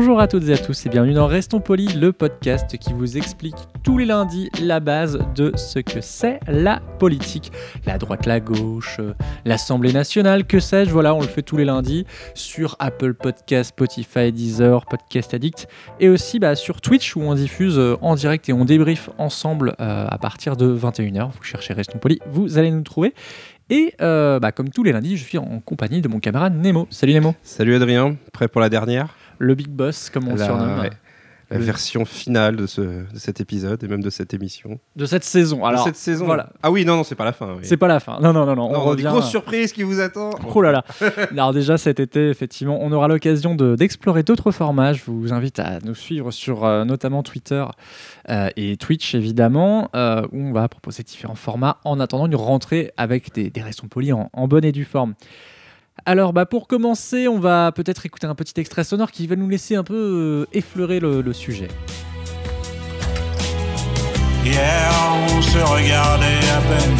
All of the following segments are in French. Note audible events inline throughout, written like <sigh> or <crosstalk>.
Bonjour à toutes et à tous et bienvenue dans Restons Polis, le podcast qui vous explique tous les lundis la base de ce que c'est la politique. La droite, la gauche, euh, l'Assemblée nationale, que sais-je, voilà, on le fait tous les lundis sur Apple Podcast, Spotify, Deezer, Podcast Addict et aussi bah, sur Twitch où on diffuse euh, en direct et on débriefe ensemble euh, à partir de 21h. Vous cherchez Restons Polis, vous allez nous trouver. Et bah, comme tous les lundis, je suis en compagnie de mon camarade Nemo. Salut Nemo, Salut Adrien, prêt pour la dernière? Le big boss comme on le surnomme. ouais. La Le- version finale de, ce, de cet épisode et même de cette émission. De cette saison. Alors, de cette saison. voilà. Ah oui, non, non, c'est pas la fin. oui. C'est pas la fin. Non, non, non, non. Non, on revient. grosses surprises qui vous attendent. Oh là là. <laughs> Alors déjà cet été, effectivement, on aura l'occasion de- d'explorer d'autres formats. Je vous invite à nous suivre sur euh, notamment Twitter euh, et Twitch, évidemment, euh, où on va proposer différents formats en attendant une rentrée avec des, des restons polis en, en bonne et due forme. Alors bah, pour commencer, on va peut-être écouter un petit extrait sonore qui va nous laisser un peu euh, effleurer le, sujet. Hier, on se regardait à peine.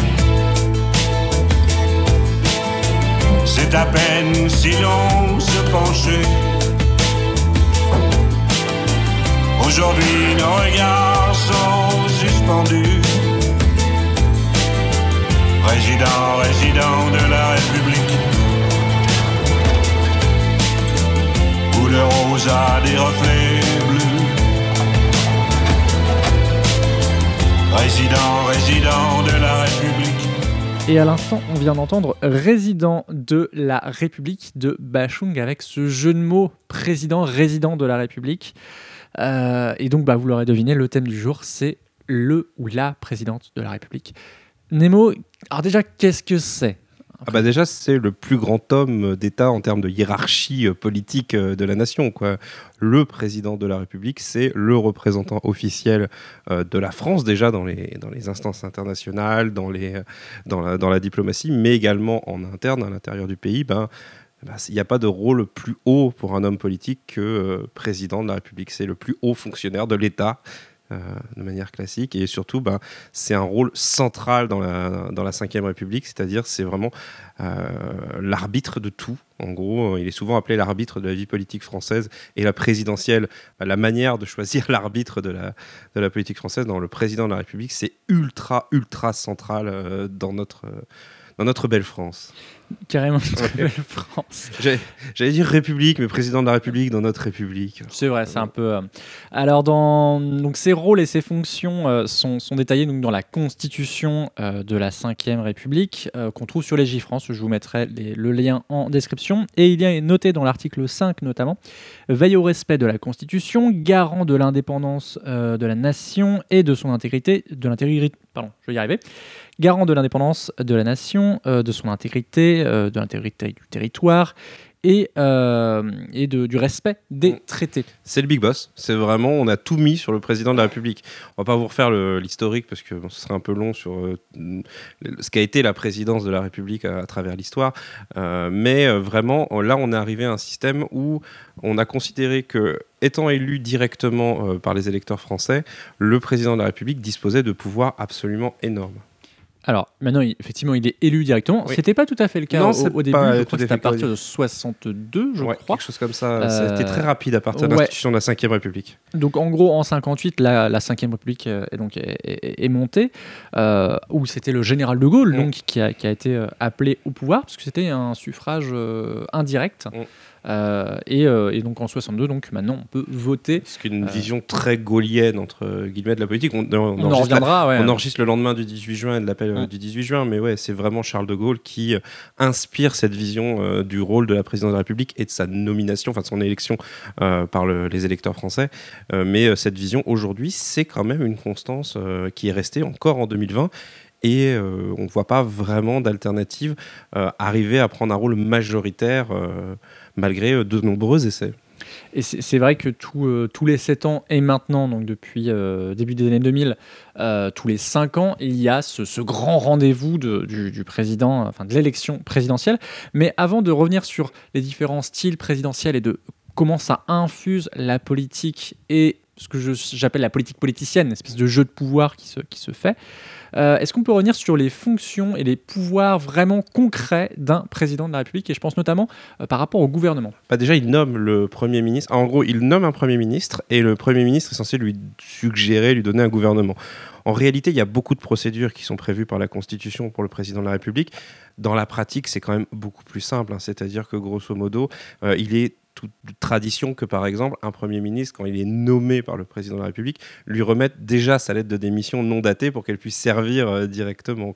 C'est à peine si l'on se penchait. Aujourd'hui, nos regards sont suspendus. Président, résident de la République. Le rose a des reflets bleus. Résident de la République. Et à l'instant, on vient d'entendre Résident de la République de Bachung avec ce jeu de mots président, résident de la République. Euh, et donc, bah, vous l'aurez deviné, le thème du jour, c'est le ou la présidente de la République. Nemo, alors déjà, qu'est-ce que c'est Ah bah déjà, c'est le plus grand homme d'État en termes de hiérarchie euh, politique euh, de la nation. Quoi. Le président de la République, c'est le représentant officiel euh, de la France déjà dans les, dans les instances internationales, dans, les, dans, la, dans la diplomatie, mais également en interne, à l'intérieur du pays. Ben, ben, il n'y a pas de rôle plus haut pour un homme politique que président de la République. C'est le plus haut fonctionnaire de l'État. Euh, de manière classique et surtout ben, c'est un rôle central dans la, dans République c'est-à-dire c'est vraiment euh, l'arbitre de tout. En gros, euh, il est souvent appelé l'arbitre de la vie politique française et la présidentielle. bah, la manière de choisir <laughs> l'arbitre de la, politique française dans le président de la République, c'est ultra, ultra central dans, notre, dans notre belle France. Carrément, une belle France. <laughs> J'allais dire République, mais président de la République dans notre République. C'est vrai, c'est un peu. euh, Alors, dans... donc, ces rôles et ces fonctions euh, sont, sont détaillés donc, dans la Constitution euh, de la Ve République qu'on trouve sur les France. Je vous mettrai les- le lien en description. Et il y a noté dans l'article 5 notamment veille au respect de la Constitution, garant de l'indépendance de la nation et de son intégrité. De l'intégrité. Pardon, je vais y arriver. Garant de l'indépendance de la nation, euh, de son intégrité, euh, de l'intégrité du territoire et, euh, et de- du respect des Mm. traités. C'est le big boss. C'est vraiment, on a tout mis sur le président de la République. On va pas vous refaire l'historique parce que bon, ce serait un peu long sur euh, ce qu'a été la présidence de la République à, à travers l'histoire. Euh, mais vraiment, là, on est arrivé à un système où on a considéré que, étant élu directement par les électeurs français, le président de la République disposait de pouvoirs absolument énormes. Alors, maintenant, il- effectivement, il est élu directement. Oui. C'était pas tout à fait le cas Non, au, au début. c'était à partir de 62, je Ouais, crois. quelque chose comme ça. Ça a été Euh, très rapide à partir de ouais. l'institution de la Ve République. Donc, en gros, en 58, la, la 5e République euh, est, donc, est, est- est montée, euh, où c'était le général de Gaulle Mm. donc, qui, a, qui a été euh, appelé au pouvoir, parce que c'était un suffrage euh, indirect. Euh, et, euh, et donc, en 62, donc, maintenant, on peut voter. C'est une Euh. vision très gaulienne, entre guillemets, de la politique. On, on On, en la- reviendra, ouais. On enregistre le lendemain du 18 juin et de l'appel Ouais. du 18 juin, mais ouais, c'est vraiment Charles de Gaulle qui inspire cette vision du rôle de la présidence de la République et de sa nomination, enfin de son élection par le- les électeurs français. Mais cette vision aujourd'hui, c'est quand même une constance qui est restée encore en 2020 et on ne voit pas vraiment d'alternative arriver à prendre un rôle majoritaire malgré euh, de nombreux essais. Et c'est vrai que euh, tous les 7 ans et maintenant, donc depuis euh, début des années 2000, euh, tous les 5 ans, il y a ce, ce grand rendez-vous de- du, du président, enfin de l'élection présidentielle. Mais avant de revenir sur les différents styles présidentiels et de comment ça infuse la politique et ce que j'appelle la politique politicienne, une espèce de jeu de pouvoir qui se, qui se fait, euh, est-ce qu'on peut revenir sur les fonctions et les pouvoirs vraiment concrets d'un président de la République Et je pense notamment euh, par rapport au gouvernement? Bah déjà, il nomme le Premier ministre. En gros, il nomme un Premier ministre et le Premier ministre est censé lui suggérer, lui donner un gouvernement. En réalité, il y a beaucoup de procédures qui sont prévues par la Constitution pour le Président de la République. Dans la pratique, c'est quand même beaucoup plus simple. hein. C'est-à-dire que, grosso modo, euh, il est toute tradition que, par exemple, un Premier ministre, quand il est nommé par le Président de la République, lui remette déjà sa lettre de démission non datée pour qu'elle puisse servir euh, directement.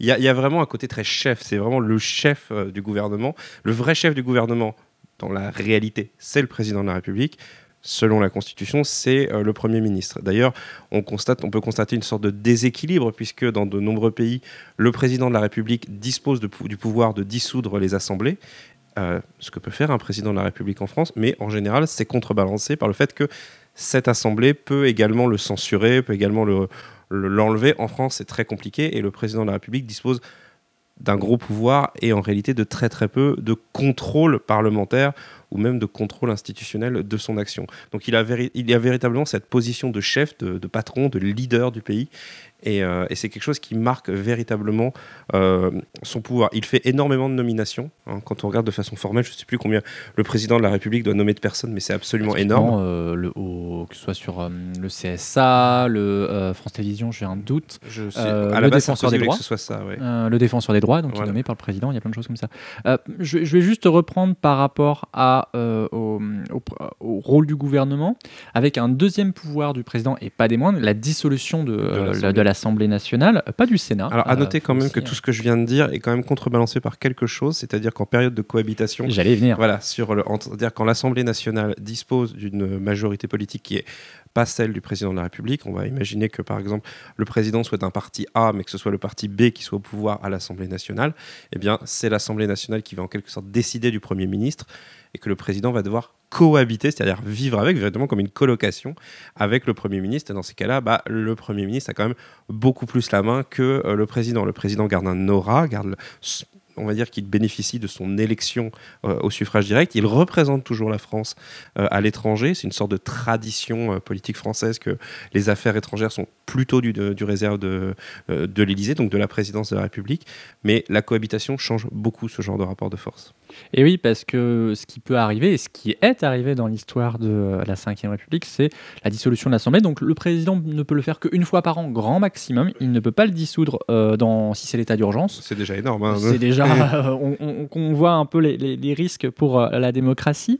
Il y, a- vraiment un côté très chef. C'est vraiment le chef euh, du gouvernement. Le vrai chef du gouvernement, dans la réalité, c'est le président de la République. Selon la Constitution, c'est euh, le Premier ministre. D'ailleurs, on, constate, on peut constater une sorte de déséquilibre, puisque dans de nombreux pays, le président de la République dispose du pouvoir de dissoudre les assemblées, ce que peut faire un président de la République en France, mais en général, c'est contrebalancé par le fait que cette assemblée peut également le censurer, peut également le- le- l'enlever. en France, c'est très compliqué, et le président de la République dispose d'un gros pouvoir et en réalité de très très peu de contrôle parlementaire ou même de contrôle institutionnel de son action. Donc il a, il a véritablement cette position de chef, de, de patron, de leader du pays. Et, euh, et c'est quelque chose qui marque véritablement euh, son pouvoir. Il fait énormément de nominations. hein. Quand on regarde de façon formelle, je ne sais plus combien le président de la République doit nommer de personnes, mais c'est absolument énorme. Euh, le, au- que ce soit sur le CSA, le France Télévisions, j'ai un doute. Je sais- à le base, défenseur des droits. que ce soit ça. ouais. Le défenseur des droits, donc qui Voilà. est nommé par le président, il y a plein de choses comme ça. Je, je vais juste reprendre par rapport à, euh, au, au- au rôle du gouvernement, avec un deuxième pouvoir du président, et pas des moindres, la dissolution de, euh, l'Assemblée. la- de l'Assemblée nationale, euh, pas du Sénat. Alors à noter quand même que tout ce que je viens de dire est quand même contrebalancé par quelque chose, c'est-à-dire qu'en période de cohabitation, J'allais venir. Voilà, sur le, c'est-à-dire quand l'Assemblée nationale dispose d'une majorité politique qui est pas celle du président de la République, on va imaginer que par exemple le président soit un parti A, mais que ce soit le parti B qui soit au pouvoir à l'Assemblée nationale, eh bien c'est l'Assemblée nationale qui va en quelque sorte décider du Premier ministre et que le président va devoir cohabiter, c'est-à-dire vivre avec, véritablement comme une colocation avec le Premier ministre. Et dans ces cas-là, bah, le Premier ministre a quand même beaucoup plus la main que euh, le président. Le président garde un aura, garde on va dire qu'il bénéficie de son élection euh, au suffrage direct. Il représente toujours la France euh, à l'étranger. C'est une sorte de tradition politique française que les affaires étrangères sont plutôt du, réserve de, de l'Élysée, donc de la présidence de la République. Mais la cohabitation change beaucoup ce genre de rapport de force. Et oui, parce que ce qui peut arriver, et ce qui est arrivé dans l'histoire de la Ve République, c'est la dissolution de l'Assemblée. Donc le président ne peut le faire qu'une fois par an, grand maximum. Il ne peut pas le dissoudre euh, dans, si c'est l'état d'urgence. C'est déjà énorme. hein. C'est déjà, <laughs> euh, on, on- on voit un peu les, les- les risques pour euh, la démocratie.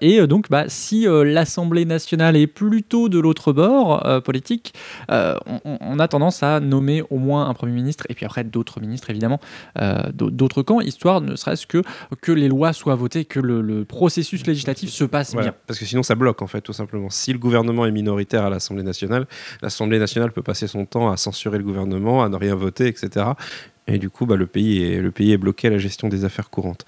Et donc, bah, si l'Assemblée nationale est plutôt de l'autre bord politique, on, a tendance à nommer au moins un Premier ministre et puis après d'autres ministres, évidemment, d'au- d'autres camps, histoire ne serait-ce que que les lois soient votées, que le, le processus législatif se passe bien. Parce que sinon, ça bloque, en fait, tout simplement. Si le gouvernement est minoritaire à l'Assemblée nationale, l'Assemblée nationale peut passer son temps à censurer le gouvernement, à ne rien voter, etc. Et du coup, bah, le, pays est, le pays est bloqué à la gestion des affaires courantes.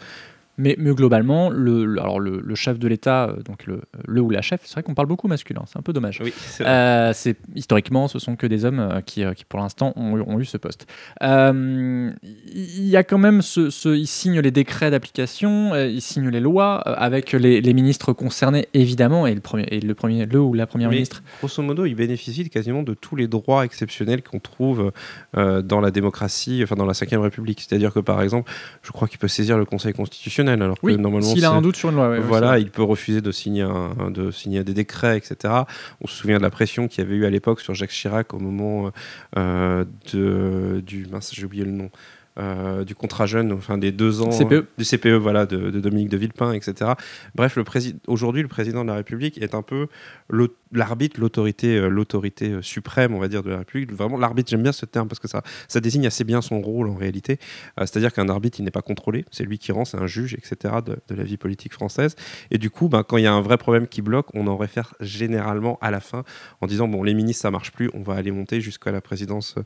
Mais, mais globalement, le, le- alors le, le chef de l'État, euh, donc le, le ou la chef, c'est vrai qu'on parle beaucoup masculin, c'est un peu dommage. Oui, c'est Euh, historiquement, ce sont que des hommes euh, qui, euh, qui pour l'instant ont, eu- ont eu ce poste. Euh, Il y a quand même ce, ce- ils signent les décrets d'application, ils signent les lois avec les, les ministres concernés évidemment et le premier, et le premier, le ou la première Mais, ministre. Grosso modo, il bénéficie de quasiment de tous les droits exceptionnels qu'on trouve euh, dans la démocratie, enfin dans la Ve République. C'est-à-dire que, par exemple, je crois qu'il peut saisir le Conseil constitutionnel, alors Oui, que normalement, s'il a un doute sur une loi. ouais, voilà, il peut refuser de signer, un- de signer des décrets, etc. On se souvient de la pression qu'il y avait eu à l'époque sur Jacques Chirac au moment euh, de, du. Mince, j'ai oublié le nom. euh, du contrat jeune, enfin des deux ans CPE. du CPE, voilà, de, de Dominique de Villepin, etc. Bref, le aujourd'hui, le président de la République est un peu le- l'arbitre, l'autorité, euh, l'autorité euh, suprême, on va dire, de la République. Vraiment, l'arbitre, j'aime bien ce terme parce que ça, ça désigne assez bien son rôle en réalité. Euh, c'est-à-dire qu'un arbitre, il n'est pas contrôlé, c'est lui qui rend, c'est un juge, etc. de, la vie politique française. Et du coup, ben, quand il y a un vrai problème qui bloque, on en réfère généralement à la fin en disant bon, les ministres, ça marche plus, on va aller monter jusqu'à la présidence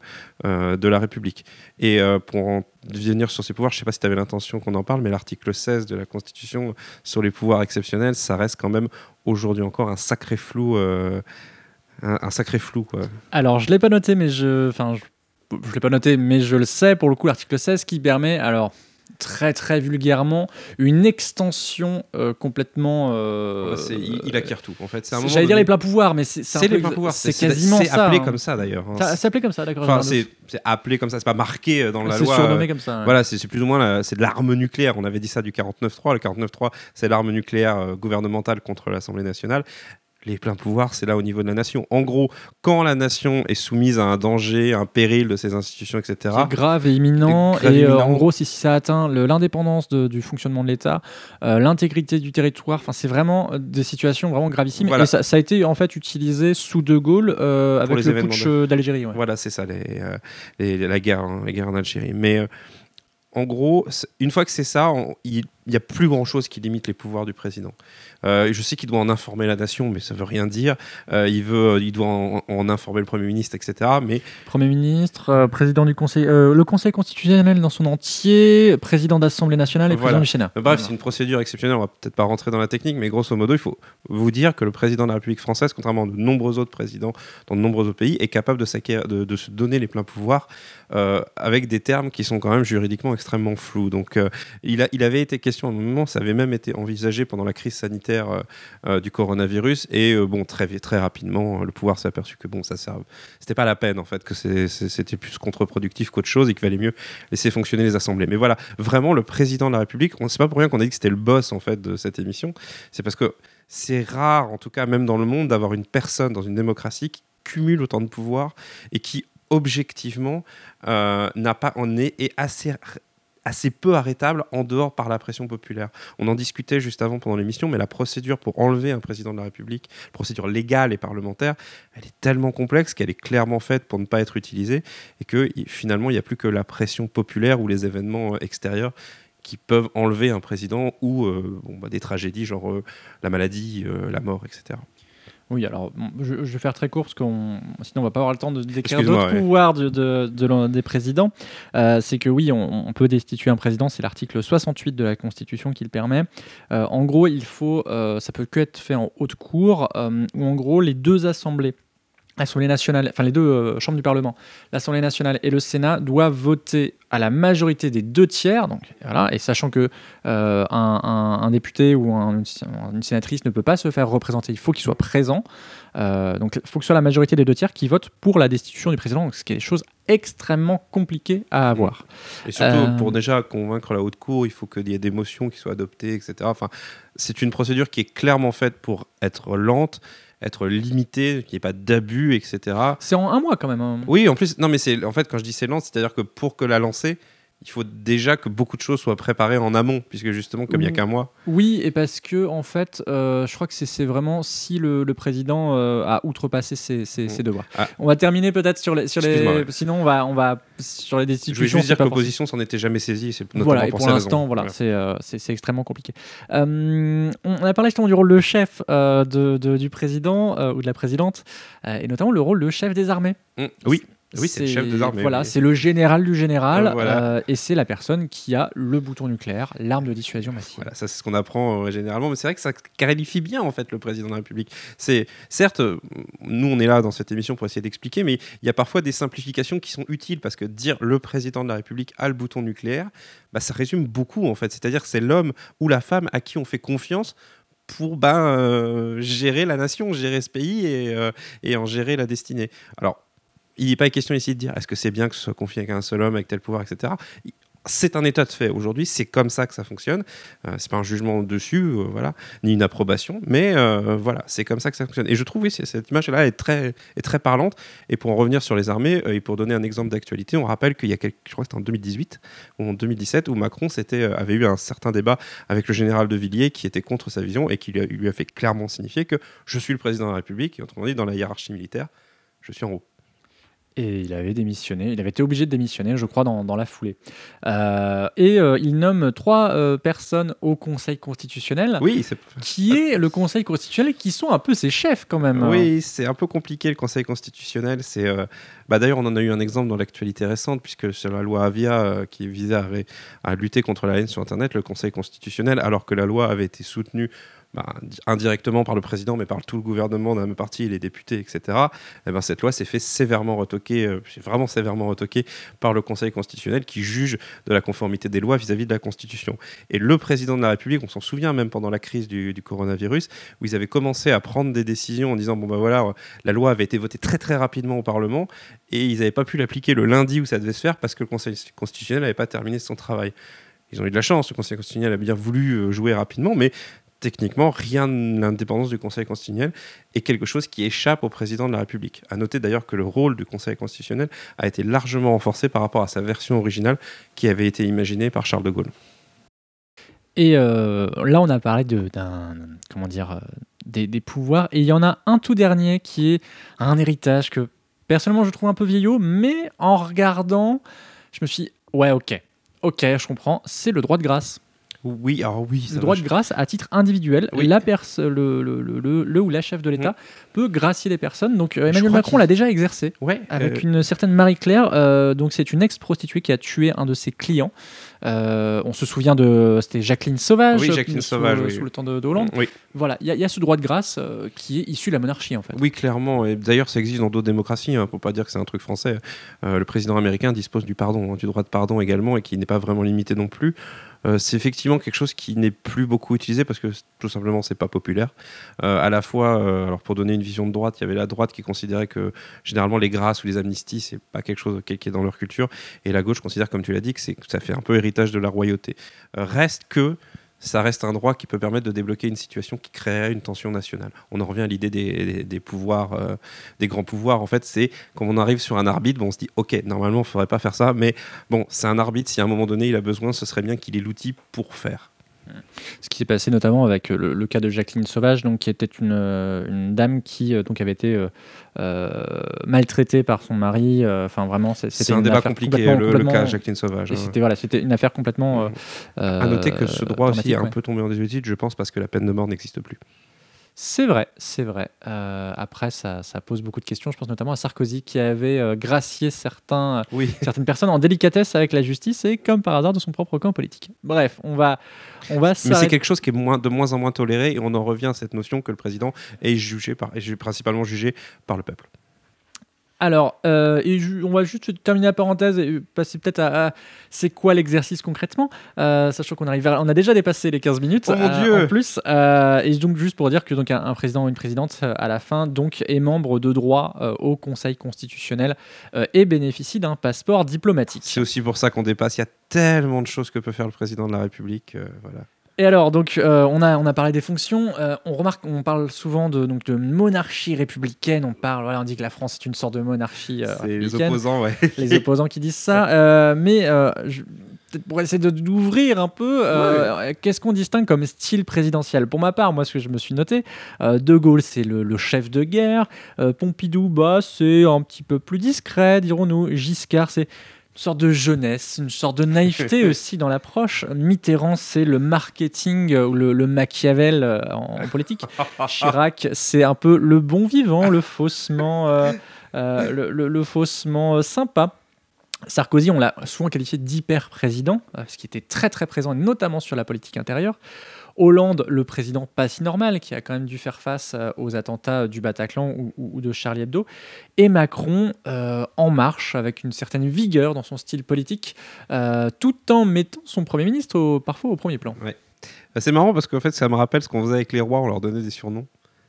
de la République. Et pour en venir sur ces pouvoirs, je sais pas si tu avais l'intention qu'on en parle, mais l'article 16 de la Constitution sur les pouvoirs exceptionnels, ça reste quand même aujourd'hui encore un sacré flou. euh, un, sacré flou, quoi. Alors, je l'ai pas noté, mais je. Enfin, je l'ai pas noté, mais je le sais, pour le coup, l'article 16 qui permet, alors, très très vulgairement, une extension euh, complètement. euh, C'est- il, il acquiert tout, en fait. C'est J'allais dire les pleins pouvoirs, mais c'est c'est C'est les pleins pouvoirs. C'est quasiment C'est ça. appelé hein. comme ça, d'ailleurs. hein. C'est appelé comme ça, d'accord. Enfin, c'est c'est appelé comme ça, c'est pas marqué euh, dans la C'est loi. surnommé euh, comme ça. ouais. Voilà, c'est c'est plus ou moins la- c'est de l'arme nucléaire. On avait dit ça du 49.3. Le 49.3, c'est l'arme nucléaire gouvernementale contre l'Assemblée nationale. Les pleins pouvoirs, c'est là au niveau de la nation. En gros, quand la nation est soumise à un danger, un péril de ses institutions, etc. qui est grave et imminent. Grave et euh, en gros, si, si ça atteint l'indépendance du fonctionnement de l'État, euh, l'intégrité du territoire, enfin, c'est vraiment euh, des situations vraiment gravissimes. Voilà. Et ça, ça a été en fait utilisé sous De Gaulle euh, avec les le putsch d'Algérie. ouais. Voilà, c'est ça, les, les- la guerre, hein, la guerre en Algérie. Mais en gros, c'est- une fois que c'est ça, on- il n'y a plus grand-chose qui limite les pouvoirs du président. Euh, je sais qu'il doit en informer la nation, mais ça veut rien dire. Euh, il, veut, il doit en, en informer le Premier ministre, etc. Mais Premier ministre, euh, président du Conseil, euh, le Conseil constitutionnel dans son entier, président d'Assemblée nationale et Voilà. président du Sénat. Euh, Bref, c'est une procédure exceptionnelle, on va peut-être pas rentrer dans la technique, mais grosso modo, il faut vous dire que le président de la République française, contrairement à de nombreux autres présidents dans de nombreux autres pays, est capable de, s'acquérir- de, de se donner les pleins pouvoirs euh, avec des termes qui sont quand même juridiquement extrêmement flous. Donc, euh, il, a, il avait été question à un moment, ça avait même été envisagé pendant la crise sanitaire euh, euh, du coronavirus, et euh, bon, très, très rapidement, le pouvoir s'est aperçu que bon, ça. C'était pas la peine, en fait, que c'était plus contre-productif qu'autre chose et qu'il valait mieux laisser fonctionner les assemblées. Mais voilà, vraiment, le président de la République, on sait pas pour rien qu'on a dit que c'était le boss en fait de cette émission. C'est parce que c'est rare, en tout cas même dans le monde, d'avoir une personne dans une démocratie qui cumule autant de pouvoir et qui objectivement euh, n'a pas en est, est assez assez peu arrêtable en dehors par la pression populaire. On en discutait juste avant pendant l'émission, mais la procédure pour enlever un président de la République, procédure légale et parlementaire, elle est tellement complexe qu'elle est clairement faite pour ne pas être utilisée et que finalement il n'y a plus que la pression populaire ou les événements euh, extérieurs qui peuvent enlever un président ou euh, bah, des tragédies genre euh, la maladie, la mort, etc. Oui, alors bon, je, je vais faire très court parce qu'on sinon on va pas avoir le temps de décrire d'autres ouais. pouvoirs de, de- de l'un des présidents. Euh, c'est que oui, on, on peut destituer un président, c'est l'article 68 de la Constitution qui le permet. Euh, en gros, il faut, euh, ça peut que être fait en haute cour, où en gros les deux assemblées, l'Assemblée nationale, enfin les deux euh, chambres du Parlement, l'Assemblée nationale et le Sénat doivent voter à la majorité des deux tiers. Donc voilà, et sachant que euh, un, un- un député ou un- une sénatrice ne peut pas se faire représenter, il faut qu'il soit présent. Euh, donc il faut que ce soit la majorité des deux tiers qui votent pour la destitution du président, donc ce qui est des choses extrêmement compliquées à avoir. Et surtout, pour déjà convaincre la haute cour, il faut qu'il y ait des motions qui soient adoptées, etc. Enfin, c'est une procédure qui est clairement faite pour être lente, être limitée, qu'il n'y ait pas d'abus, etc. C'est en un mois quand même. hein. Oui, en plus, non, mais c'est en fait quand je dis c'est lent, c'est-à-dire que pour que la lancer, il faut déjà que beaucoup de choses soient préparées en amont, puisque justement, comme il n'y a qu'un mois. Oui, et parce que en fait, euh, je crois que c'est- vraiment si le, le président euh, a outrepassé ses, ses- ses devoirs. Ah. On va terminer peut-être sur les, sur les. Excuse-moi, ouais. Sinon, on va, on va sur les Je destitutions. voulais juste dire que l'opposition s'en était jamais saisie, c'est Voilà, et pour l'instant, voilà, Voilà. c'est euh, c'est- extrêmement compliqué. On a parlé justement du rôle de chef de, de- du président ou de la présidente, et notamment le rôle de chef des armées. Mm, Oui, oui, c'est le chef des armées. Voilà, oui. c'est le général du général, Euh, voilà. euh, et c'est la personne qui a le bouton nucléaire, l'arme de dissuasion massive. Voilà, ça c'est ce qu'on apprend euh, généralement, mais c'est vrai que ça qualifie bien en fait le président de la République. C'est certes, nous on est là dans cette émission pour essayer d'expliquer, mais il y a parfois des simplifications qui sont utiles parce que dire le président de la République a le bouton nucléaire, bah, ça résume beaucoup en fait. C'est-à-dire que c'est l'homme ou la femme à qui on fait confiance pour ben, gérer la nation, gérer ce pays et, et en gérer la destinée. Alors, il n'est pas question ici de dire est-ce que c'est bien que ce soit confié avec un seul homme, avec tel pouvoir, etc. c'est un état de fait aujourd'hui, c'est comme ça que ça fonctionne. Euh, c'est pas un jugement dessus, euh, voilà, ni une approbation, mais euh, voilà, c'est comme ça que ça fonctionne. Et je trouve oui, cette image-là est très, est très parlante. Et pour en revenir sur les armées euh, et pour donner un exemple d'actualité, on rappelle qu'il y a quelques, je crois que c'était en 2018 ou en 2017 où Macron avait eu un certain débat avec le général de Villiers qui était contre sa vision et qui lui a, lui a fait clairement signifier que je suis le président de la République et autrement dit dans la hiérarchie militaire, je suis en haut. Et il avait démissionné, il avait été obligé de démissionner, je crois, dans, dans la foulée. Euh, et euh, il nomme trois euh, personnes au Conseil constitutionnel, Oui, c'est qui est le Conseil constitutionnel, qui sont un peu ses chefs quand même. Oui, c'est un peu compliqué le Conseil constitutionnel. C'est, bah, d'ailleurs, on en a eu un exemple dans l'actualité récente, puisque sur la loi Avia qui visait à, ré- à lutter contre la haine sur Internet, le Conseil constitutionnel, alors que la loi avait été soutenue bah, di- indirectement par le président, mais par tout le gouvernement d'un parti, les députés, etc. eh ben, cette loi s'est fait sévèrement retoquer, euh, vraiment sévèrement retoquée par le Conseil constitutionnel qui juge de la conformité des lois vis-à-vis de la Constitution. Et le président de la République, on s'en souvient même pendant la crise du, coronavirus, où ils avaient commencé à prendre des décisions en disant bon bah voilà, la loi avait été votée très très rapidement au Parlement et ils n'avaient pas pu l'appliquer le lundi où ça devait se faire parce que le Conseil constitutionnel n'avait pas terminé son travail. Ils ont eu de la chance, le Conseil constitutionnel a bien voulu euh, jouer rapidement, mais techniquement, rien de l'indépendance du Conseil constitutionnel est quelque chose qui échappe au président de la République. À noter d'ailleurs que le rôle du Conseil constitutionnel a été largement renforcé par rapport à sa version originale qui avait été imaginée par Charles de Gaulle. Et euh, là, on a parlé d'un, comment dire, euh, des, des pouvoirs. Et il y en a un tout dernier qui est un héritage que personnellement je trouve un peu vieillot, mais en regardant, je me suis dit, ouais, ok, ok, je comprends. C'est le droit de grâce. Oui, alors oui, ça Le droit de grâce à titre individuel. Oui. La le, le, le, le- le ou la chef de l'État peut gracier les personnes. Donc euh, Emmanuel Macron l'a déjà exercé Ouais, avec euh, une certaine Marie-Claire. euh, donc c'est une ex-prostituée qui a tué un de ses clients. On se souvient de c'était Jacqueline Sauvage. Oui, Jacqueline sous, Sauvage, oui. sous le temps de, de Hollande. Voilà, il y, a- il y a ce droit de grâce qui est issu de la monarchie en fait. Oui, clairement. Et d'ailleurs, ça existe dans d'autres démocraties. Hein, faut pas dire que c'est un truc français. Le président américain dispose du pardon, hein, du droit de pardon également, et qui n'est pas vraiment limité non plus. Euh, c'est effectivement quelque chose qui n'est plus beaucoup utilisé parce que tout simplement c'est pas populaire. Euh, à la fois, euh, alors pour donner une vision de droite, il y avait la droite qui considérait que généralement les grâces ou les amnisties c'est pas quelque chose qui est dans leur culture, et la gauche considère, comme tu l'as dit, que que ça fait un peu héritage de la royauté. Reste que ça reste un droit qui peut permettre de débloquer une situation qui créerait une tension nationale. On en revient à l'idée des, des- pouvoirs, euh, des grands pouvoirs. En fait, c'est quand on arrive sur un arbitre, on se dit, ok, normalement, il ne faudrait pas faire ça, mais bon, c'est un arbitre. Si à un moment donné, il a besoin, ce serait bien qu'il ait l'outil pour faire. Ce qui s'est passé notamment avec euh, le, le cas de Jacqueline Sauvage, donc, qui était une, euh, une dame qui euh, donc, avait été euh, maltraitée par son mari. Enfin, vraiment, c'est- c'était un débat compliqué, complètement- le, le complètement- cas Jacqueline Sauvage. Et hein. c'était voilà, c'était une affaire complètement. euh, euh, à noter que ce droit aussi est un peu tombé en désuétude, je pense, parce que la peine de mort n'existe plus. C'est vrai, c'est vrai. Euh, après, ça, ça pose beaucoup de questions. Je pense notamment à Sarkozy qui avait euh, gracié certains, Oui. <laughs> certaines personnes en délicatesse avec la justice et comme par hasard de son propre camp politique. Bref, on va, on va Mais c'est quelque chose qui est moins, de moins en moins toléré et on en revient à cette notion que le président est jugé par, est principalement jugé par le peuple. Alors, euh, et on va juste terminer la parenthèse et passer peut-être à, à c'est quoi l'exercice concrètement, euh, sachant qu'on arrive, on a déjà dépassé les 15 minutes. Oh mon euh, Dieu En plus, et donc juste pour dire que donc un, un président ou une présidente à la fin donc est membre de droit au Conseil constitutionnel et bénéficie d'un passeport diplomatique. C'est aussi pour ça qu'on dépasse. Il y a tellement de choses que peut faire le président de la République. voilà. Et alors, donc, euh, on, a, on a parlé des fonctions. euh, on remarque, on parle souvent de, donc, de monarchie républicaine. On parle, voilà, on dit que la France est une sorte de monarchie euh, C'est les opposants, ouais. <laughs> les opposants qui disent ça. euh, mais je- pour essayer de- d'ouvrir un peu, euh, qu'est-ce qu'on distingue comme style présidentiel? Pour ma part, moi, ce que je me suis noté, euh, De Gaulle, c'est le, le chef de guerre. euh, Pompidou, bah, c'est un petit peu plus discret, dirons-nous. Giscard, c'est une sorte de jeunesse, une sorte de naïveté <laughs> aussi dans l'approche. Mitterrand, c'est le marketing euh, ou le, le Machiavel euh, en, en politique. <laughs> Chirac, c'est un peu le bon vivant, le faussement, euh, euh, le, le- le faussement sympa. Sarkozy, on l'a souvent qualifié d'hyper-président, ce qui était très très présent, notamment sur la politique intérieure. Hollande, le président pas si normal, qui a quand même dû faire face euh, aux attentats du Bataclan ou, de Charlie Hebdo. Et Macron, euh, en marche, avec une certaine vigueur dans son style politique, euh, tout en mettant son Premier ministre parfois au premier plan. C'est marrant parce qu'en fait, ça me rappelle ce qu'on faisait avec les rois, on leur donnait des surnoms.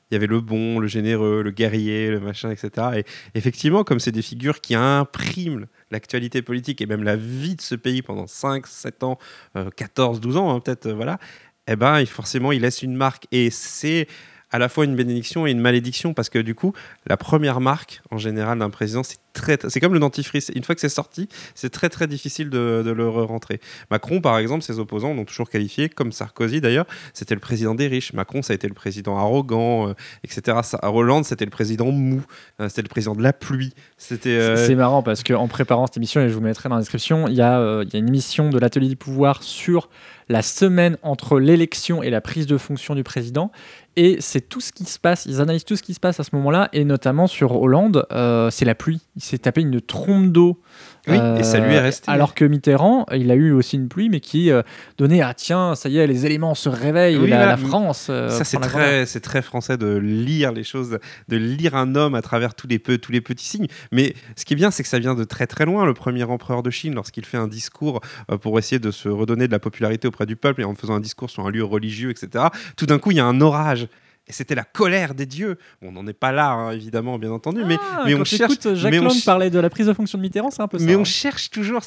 il y avait le bon, le généreux, le guerrier, le machin, etc. Et effectivement, comme c'est des figures qui impriment l'actualité politique et même la vie de ce pays pendant 5, 7 ans, euh, 14, 12 ans, hein, peut-être, euh, voilà, eh ben, forcément, il laisse une marque. Et c'est à la fois une bénédiction et une malédiction parce que du coup, la première marque en général d'un président, c'est très, c'est comme le dentifrice. Une fois que c'est sorti, c'est très très difficile de, le rentrer. Macron, par exemple, ses opposants l'ont toujours qualifié, comme Sarkozy d'ailleurs, c'était le président des riches. Macron, ça a été le président arrogant, euh, etc. Ça- Hollande, c'était le président mou, euh, c'était le président de la pluie. C'était. euh, C'est marrant parce qu'en préparant cette émission, et je vous mettrai dans la description, il y, a, il y une émission de l'Atelier du pouvoir sur la semaine entre l'élection et la prise de fonction du président. Et c'est tout ce qui se passe, ils analysent tout ce qui se passe à ce moment-là, et notamment sur Hollande, euh, c'est la pluie. Il s'est tapé une trombe d'eau. Oui, et ça lui est resté. Alors que Mitterrand, il a eu aussi une pluie, mais qui euh, donnait Ah, tiens, ça y est, les éléments se réveillent, Oui, la, voilà. la France. euh, Ça, c'est très, c'est très français de lire les choses, de lire un homme à travers tous les, tous les petits signes. Mais ce qui est bien, c'est que ça vient de très très loin. Le premier empereur de Chine, lorsqu'il fait un discours euh, pour essayer de se redonner de la popularité auprès du peuple et en faisant un discours sur un lieu religieux, etc., tout d'un coup, il y a un orage. Et c'était la colère des dieux. Bon, on n'en est pas là, hein, évidemment, bien entendu, mais, Ah, mais quand on cherche. t'écoutes Jacques mais on Lang ch- parler de la prise de fonction de Mitterrand, c'est un peu ça. Mais hein. on cherche toujours,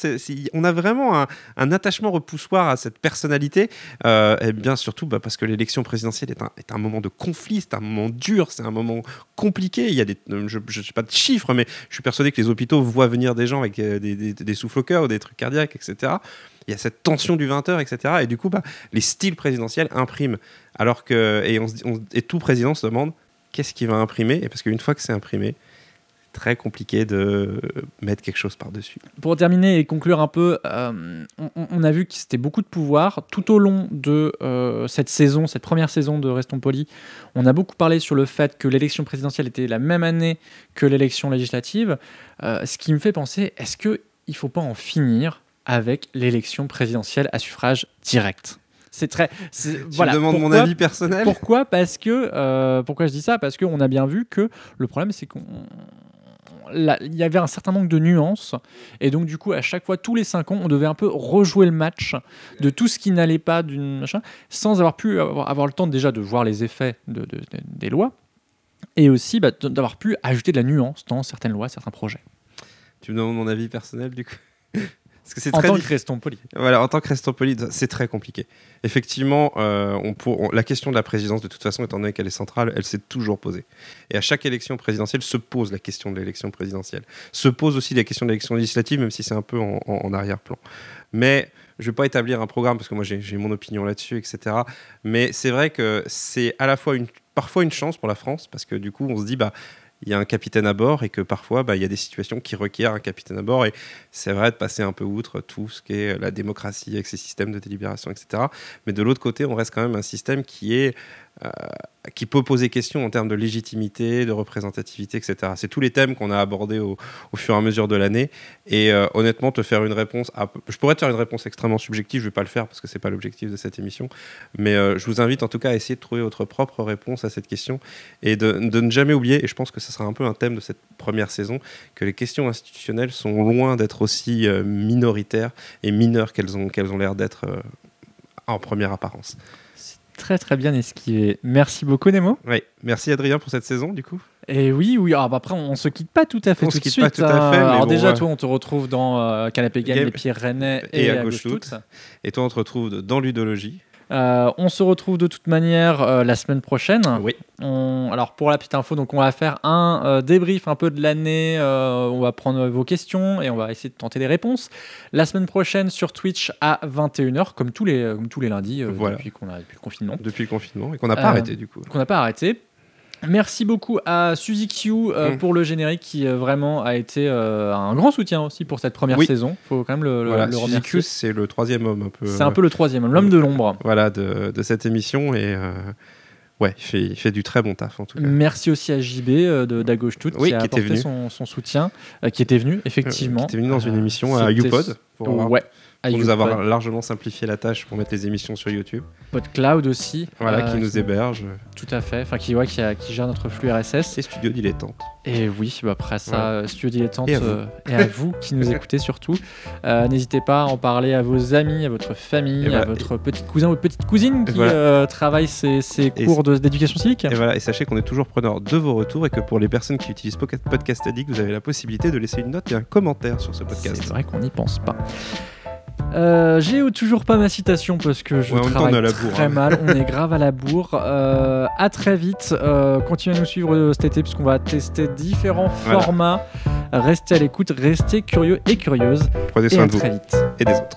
on a vraiment un, un attachement repoussoir à cette personnalité, euh, et bien surtout bah, parce que l'élection présidentielle est un, est un moment de conflit, c'est un moment dur, c'est un moment compliqué. Il y a des, euh, je ne sais pas de chiffres, mais je suis persuadé que les hôpitaux voient venir des gens avec euh, des, des, des souffles au cœur ou des trucs cardiaques, etc. Il y a cette tension du 20h, etc. Et du coup, bah, les styles présidentiels impriment. Alors que, et, tout président se demande qu'est-ce qu'il va imprimer, et parce qu'une fois que c'est imprimé, très compliqué de mettre quelque chose par-dessus. Pour terminer et conclure un peu, euh, on, on a vu que c'était beaucoup de pouvoir tout au long de euh, cette saison, cette première saison de Restons Polis. On a beaucoup parlé sur le fait que l'élection présidentielle était la même année que l'élection législative, euh, ce qui me fait penser est-ce qu'il ne faut pas en finir avec l'élection présidentielle à suffrage direct C'est très. Tu voilà. me demandes mon avis personnel? Pourquoi Parce que euh, pourquoi je dis ça? Parce qu'on a bien vu que le problème c'est qu'on il y avait un certain manque de nuances et donc du coup à chaque fois tous les cinq ans on devait un peu rejouer le match de tout ce qui n'allait pas d'une machin sans avoir pu avoir, avoir le temps déjà de voir les effets de- de- de- des lois et aussi bah, d'avoir pu ajouter de la nuance dans certaines lois, certains projets. Tu me demandes mon avis personnel du coup? Parce que c'est En très tant que restons polis. Voilà, en tant que poli, c'est très compliqué. Effectivement, euh, on pour, on- la question de la présidence, de toute façon, étant donné qu'elle est centrale, elle s'est toujours posée. Et à chaque élection présidentielle se pose la question de l'élection présidentielle. Se pose aussi la question de l'élection législative, même si c'est un peu en, en- en arrière-plan. Mais je ne vais pas établir un programme parce que moi j'ai j'ai mon opinion là-dessus, etc. Mais c'est vrai que c'est à la fois une, parfois une chance pour la France parce que du coup on se dit bah il y a un capitaine à bord et que parfois bah, il y a des situations qui requièrent un capitaine à bord et c'est vrai de passer un peu outre tout ce qui est la démocratie avec ses systèmes de délibération, etc. Mais de l'autre côté, on reste quand même un système qui est qui peut poser question en termes de légitimité, de représentativité, etc. C'est tous les thèmes qu'on a abordés au, fur et à mesure de l'année. Et euh, honnêtement, te faire une réponse, je pourrais te faire une réponse extrêmement subjective, je vais pas le faire parce que c'est pas l'objectif de cette émission. Mais euh, je vous invite en tout cas à essayer de trouver votre propre réponse à cette question et de, ne jamais oublier. Et je pense que ce sera un peu un thème de cette première saison que les questions institutionnelles sont loin d'être aussi euh, minoritaires et mineures qu'elles ont l'air d'être euh, en première apparence. Très très bien esquivé. Merci beaucoup Nemo. Oui, merci Adrien pour cette saison du coup. Et oui, oui. Ah, bah après, on, on se quitte pas tout à fait On tout se de suite. pas tout à fait, hein. mais Alors bon, déjà, ouais. toi, on te retrouve dans euh, Canapé Game, Game. les Pierre Rennais et, Et à à Gauche Gauche. Et toi, on te retrouve dans Ludologie. Euh, on se retrouve de toute manière euh, la semaine prochaine. Oui. On- alors pour la petite info, donc on va faire un euh, débrief un peu de l'année. on va prendre vos questions et on va essayer de tenter des réponses. La semaine prochaine sur Twitch à 21h, comme tous les, comme tous les lundis Voilà. depuis qu'on a depuis le confinement. Depuis le confinement et qu'on n'a pas arrêté du coup. qu'on n'a pas arrêté. Merci beaucoup à Suzy Q euh, Mm. pour le générique qui euh, vraiment a été euh, un grand soutien aussi pour cette première Oui. saison. faut quand même le, le- Voilà, le Suzy. Q, c'est le troisième homme un peu. C'est un peu le troisième, l'homme de l'ombre. Voilà de, de cette émission et euh, ouais, il fait, il fait du très bon taf en tout cas. Merci aussi à JB euh, de d'À Gauche Toute Oui, qui a qui apporté venu. son, son soutien, euh, qui était venu Euh, effectivement. qui était venu dans une Euh, émission à YouPod pour Ouais, pour nous avoir largement simplifié la tâche pour mettre les émissions sur YouTube. PodCloud aussi. Voilà, euh, qui nous héberge. Tout à fait. Enfin, qui, ouais, qui, a- qui gère notre flux RSS. C'est Studio Dilettante. Et oui, bah après ça, euh, Studio Dilettante Et à vous. euh, et à vous qui nous <laughs> écoutez surtout. N'hésitez pas à en parler à vos amis, à votre famille, Et à votre petit cousin ou petite cousine qui Voilà. travaille ses, ses Et cours d'éducation civique. Et voilà, et sachez qu'on est toujours preneur de vos retours et que pour les personnes qui utilisent Podcast Addict, vous avez la possibilité de laisser une note et un commentaire sur ce podcast. C'est vrai qu'on n'y pense pas. Euh, J'ai toujours pas ma citation parce que je Ouais, travaille on est à la bourre, très hein. mal. On est grave à la bourre. Euh, à très vite. Euh, continuez à nous suivre cet été puisqu'on va tester différents Voilà. formats. Restez à l'écoute, restez curieux et curieuses. Prenez Et soin à de vous très vite. et des autres.